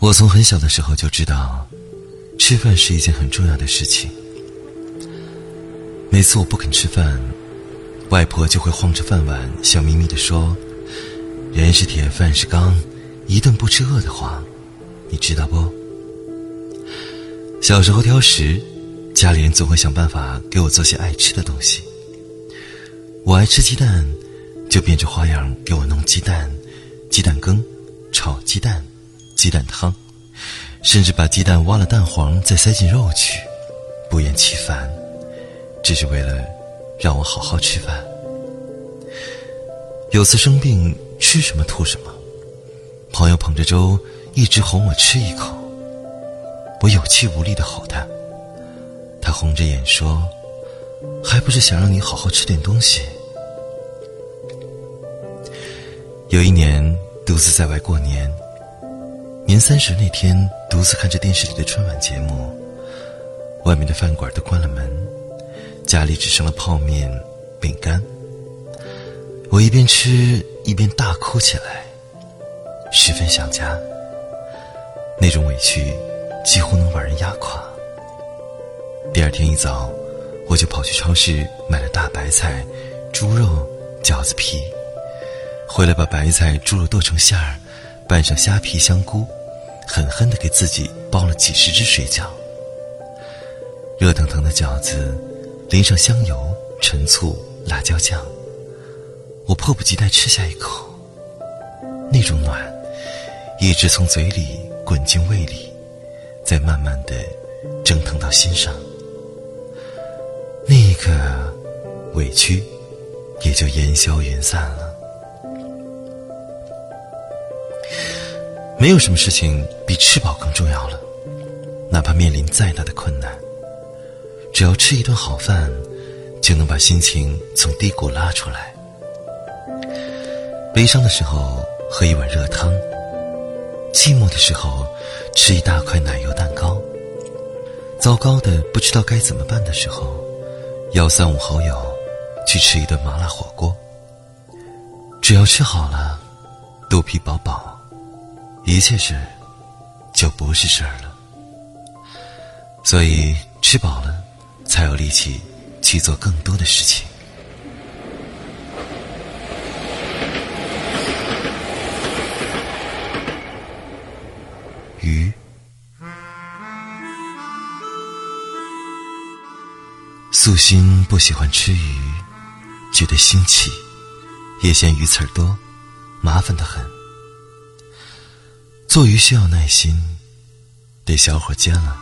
我从很小的时候就知道，吃饭是一件很重要的事情。每次我不肯吃饭，外婆就会晃着饭碗，笑眯眯地说：“人是铁，饭是钢，一顿不吃饿得慌。”你知道不？小时候挑食，家里人总会想办法给我做些爱吃的东西。我爱吃鸡蛋，就变着花样给我弄鸡蛋、鸡蛋羹、炒鸡蛋。鸡蛋汤，甚至把鸡蛋挖了蛋黄再塞进肉去，不厌其烦，只是为了让我好好吃饭。有次生病，吃什么吐什么，朋友捧着粥一直哄我吃一口，我有气无力的吼他，他红着眼说：“还不是想让你好好吃点东西。”有一年独自在外过年。年三十那天，独自看着电视里的春晚节目，外面的饭馆都关了门，家里只剩了泡面、饼干。我一边吃一边大哭起来，十分想家。那种委屈几乎能把人压垮。第二天一早，我就跑去超市买了大白菜、猪肉、饺子皮，回来把白菜、猪肉剁成馅儿，拌上虾皮、香菇。狠狠地给自己包了几十只水饺，热腾腾的饺子，淋上香油、陈醋、辣椒酱。我迫不及待吃下一口，那种暖，一直从嘴里滚进胃里，再慢慢的蒸腾到心上。那一刻，委屈也就烟消云散了。没有什么事情比吃饱更重要了，哪怕面临再大的困难，只要吃一顿好饭，就能把心情从低谷拉出来。悲伤的时候喝一碗热汤，寂寞的时候吃一大块奶油蛋糕，糟糕的不知道该怎么办的时候，邀三五好友去吃一顿麻辣火锅。只要吃好了，肚皮饱饱。一切事就不是事儿了，所以吃饱了才有力气去做更多的事情。鱼，素心不喜欢吃鱼，觉得腥气，也嫌鱼刺儿多，麻烦的很。做鱼需要耐心，得小火煎了，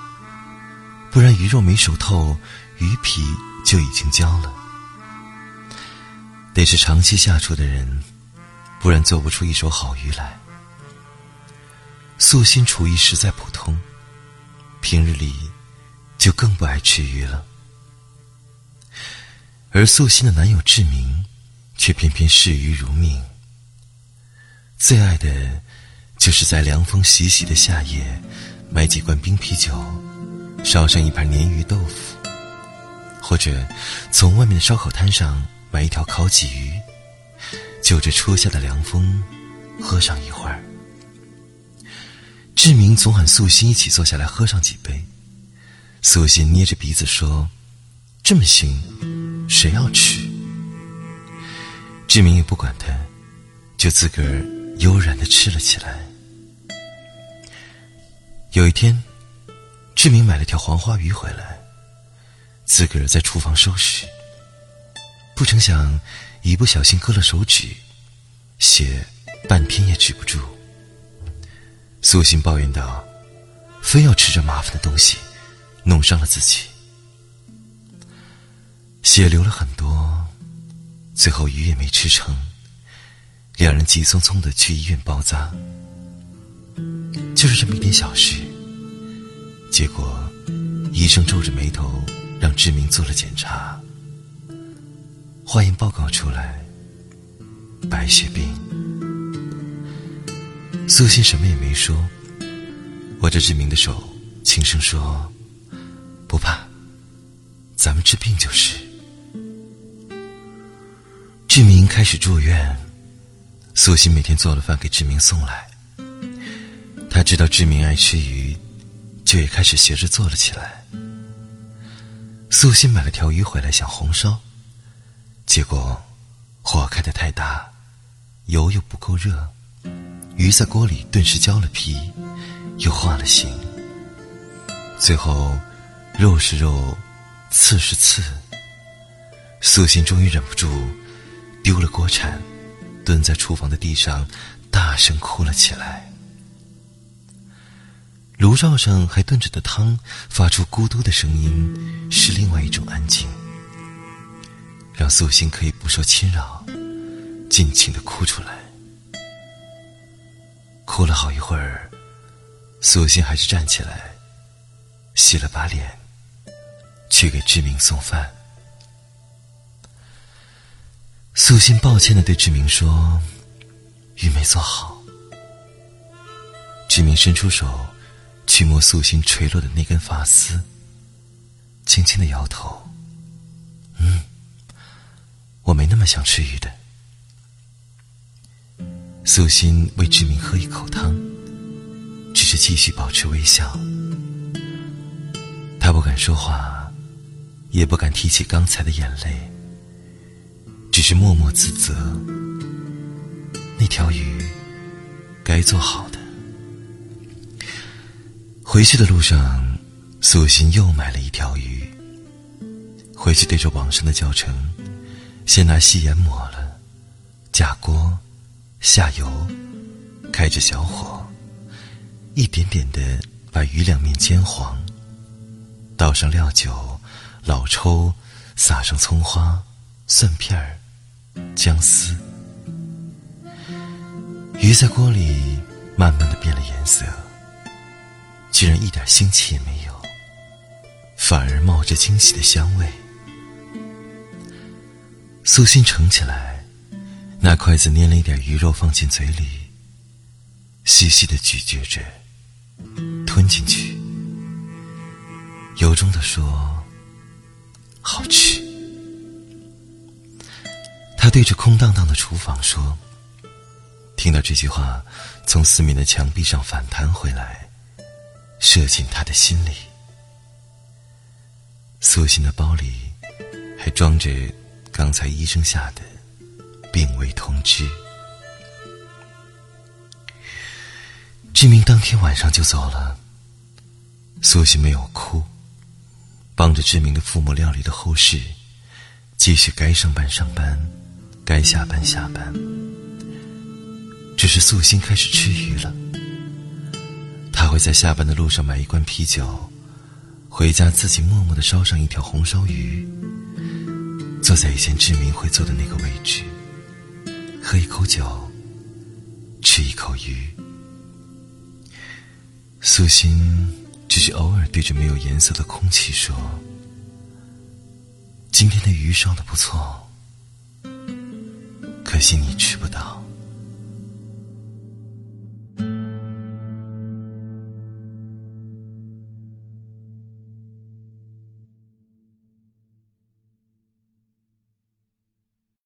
不然鱼肉没熟透，鱼皮就已经焦了。得是长期下厨的人，不然做不出一手好鱼来。素心厨艺实在普通，平日里就更不爱吃鱼了。而素心的男友志明，却偏偏视鱼如命，最爱的。就是在凉风习习的夏夜，买几罐冰啤酒，烧上一盘鲶鱼豆腐，或者从外面的烧烤摊上买一条烤鲫鱼，就着初夏的凉风，喝上一会儿。志明总喊素心一起坐下来喝上几杯，素心捏着鼻子说：“这么腥，谁要吃？”志明也不管他，就自个儿悠然的吃了起来。有一天，志明买了条黄花鱼回来，自个儿在厨房收拾。不成想，一不小心割了手指，血半天也止不住。素心抱怨道：“非要吃这麻烦的东西，弄伤了自己。”血流了很多，最后鱼也没吃成，两人急匆匆的去医院包扎。就是这么一点小事，结果医生皱着眉头让志明做了检查，化验报告出来，白血病。苏欣什么也没说，握着志明的手，轻声说：“不怕，咱们治病就是。”志明开始住院，苏欣每天做了饭给志明送来。他知道志明爱吃鱼，就也开始学着做了起来。素心买了条鱼回来想红烧，结果火开得太大，油又不够热，鱼在锅里顿时焦了皮，又化了形。最后，肉是肉，刺是刺。素心终于忍不住，丢了锅铲，蹲在厨房的地上，大声哭了起来。炉灶上还炖着的汤发出咕嘟的声音，是另外一种安静，让素心可以不受侵扰，尽情的哭出来。哭了好一会儿，素心还是站起来，洗了把脸，去给志明送饭。素心抱歉的对志明说：“鱼没做好。”志明伸出手。去摸素心垂落的那根发丝，轻轻的摇头。嗯，我没那么想吃鱼的。素心为志明喝一口汤，只是继续保持微笑。他不敢说话，也不敢提起刚才的眼泪，只是默默自责。那条鱼该做好的。回去的路上，素心又买了一条鱼。回去对着网上的教程，先拿细盐抹了，架锅，下油，开着小火，一点点的把鱼两面煎黄。倒上料酒、老抽，撒上葱花、蒜片儿、姜丝。鱼在锅里慢慢的变了颜色。居然一点腥气也没有，反而冒着惊喜的香味。素心盛起来，拿筷子捏了一点鱼肉放进嘴里，细细的咀嚼着，吞进去，由衷的说：“好吃。”他对着空荡荡的厨房说：“听到这句话，从四面的墙壁上反弹回来。”射进他的心里。素心的包里还装着刚才医生下的病危通知。志明当天晚上就走了。素心没有哭，帮着志明的父母料理的后事，继续该上班上班，该下班下班。只是素心开始吃鱼了。会在下班的路上买一罐啤酒，回家自己默默的烧上一条红烧鱼，坐在以前志明会坐的那个位置，喝一口酒，吃一口鱼。素心只是偶尔对着没有颜色的空气说：“今天的鱼烧的不错，可惜你吃不到。”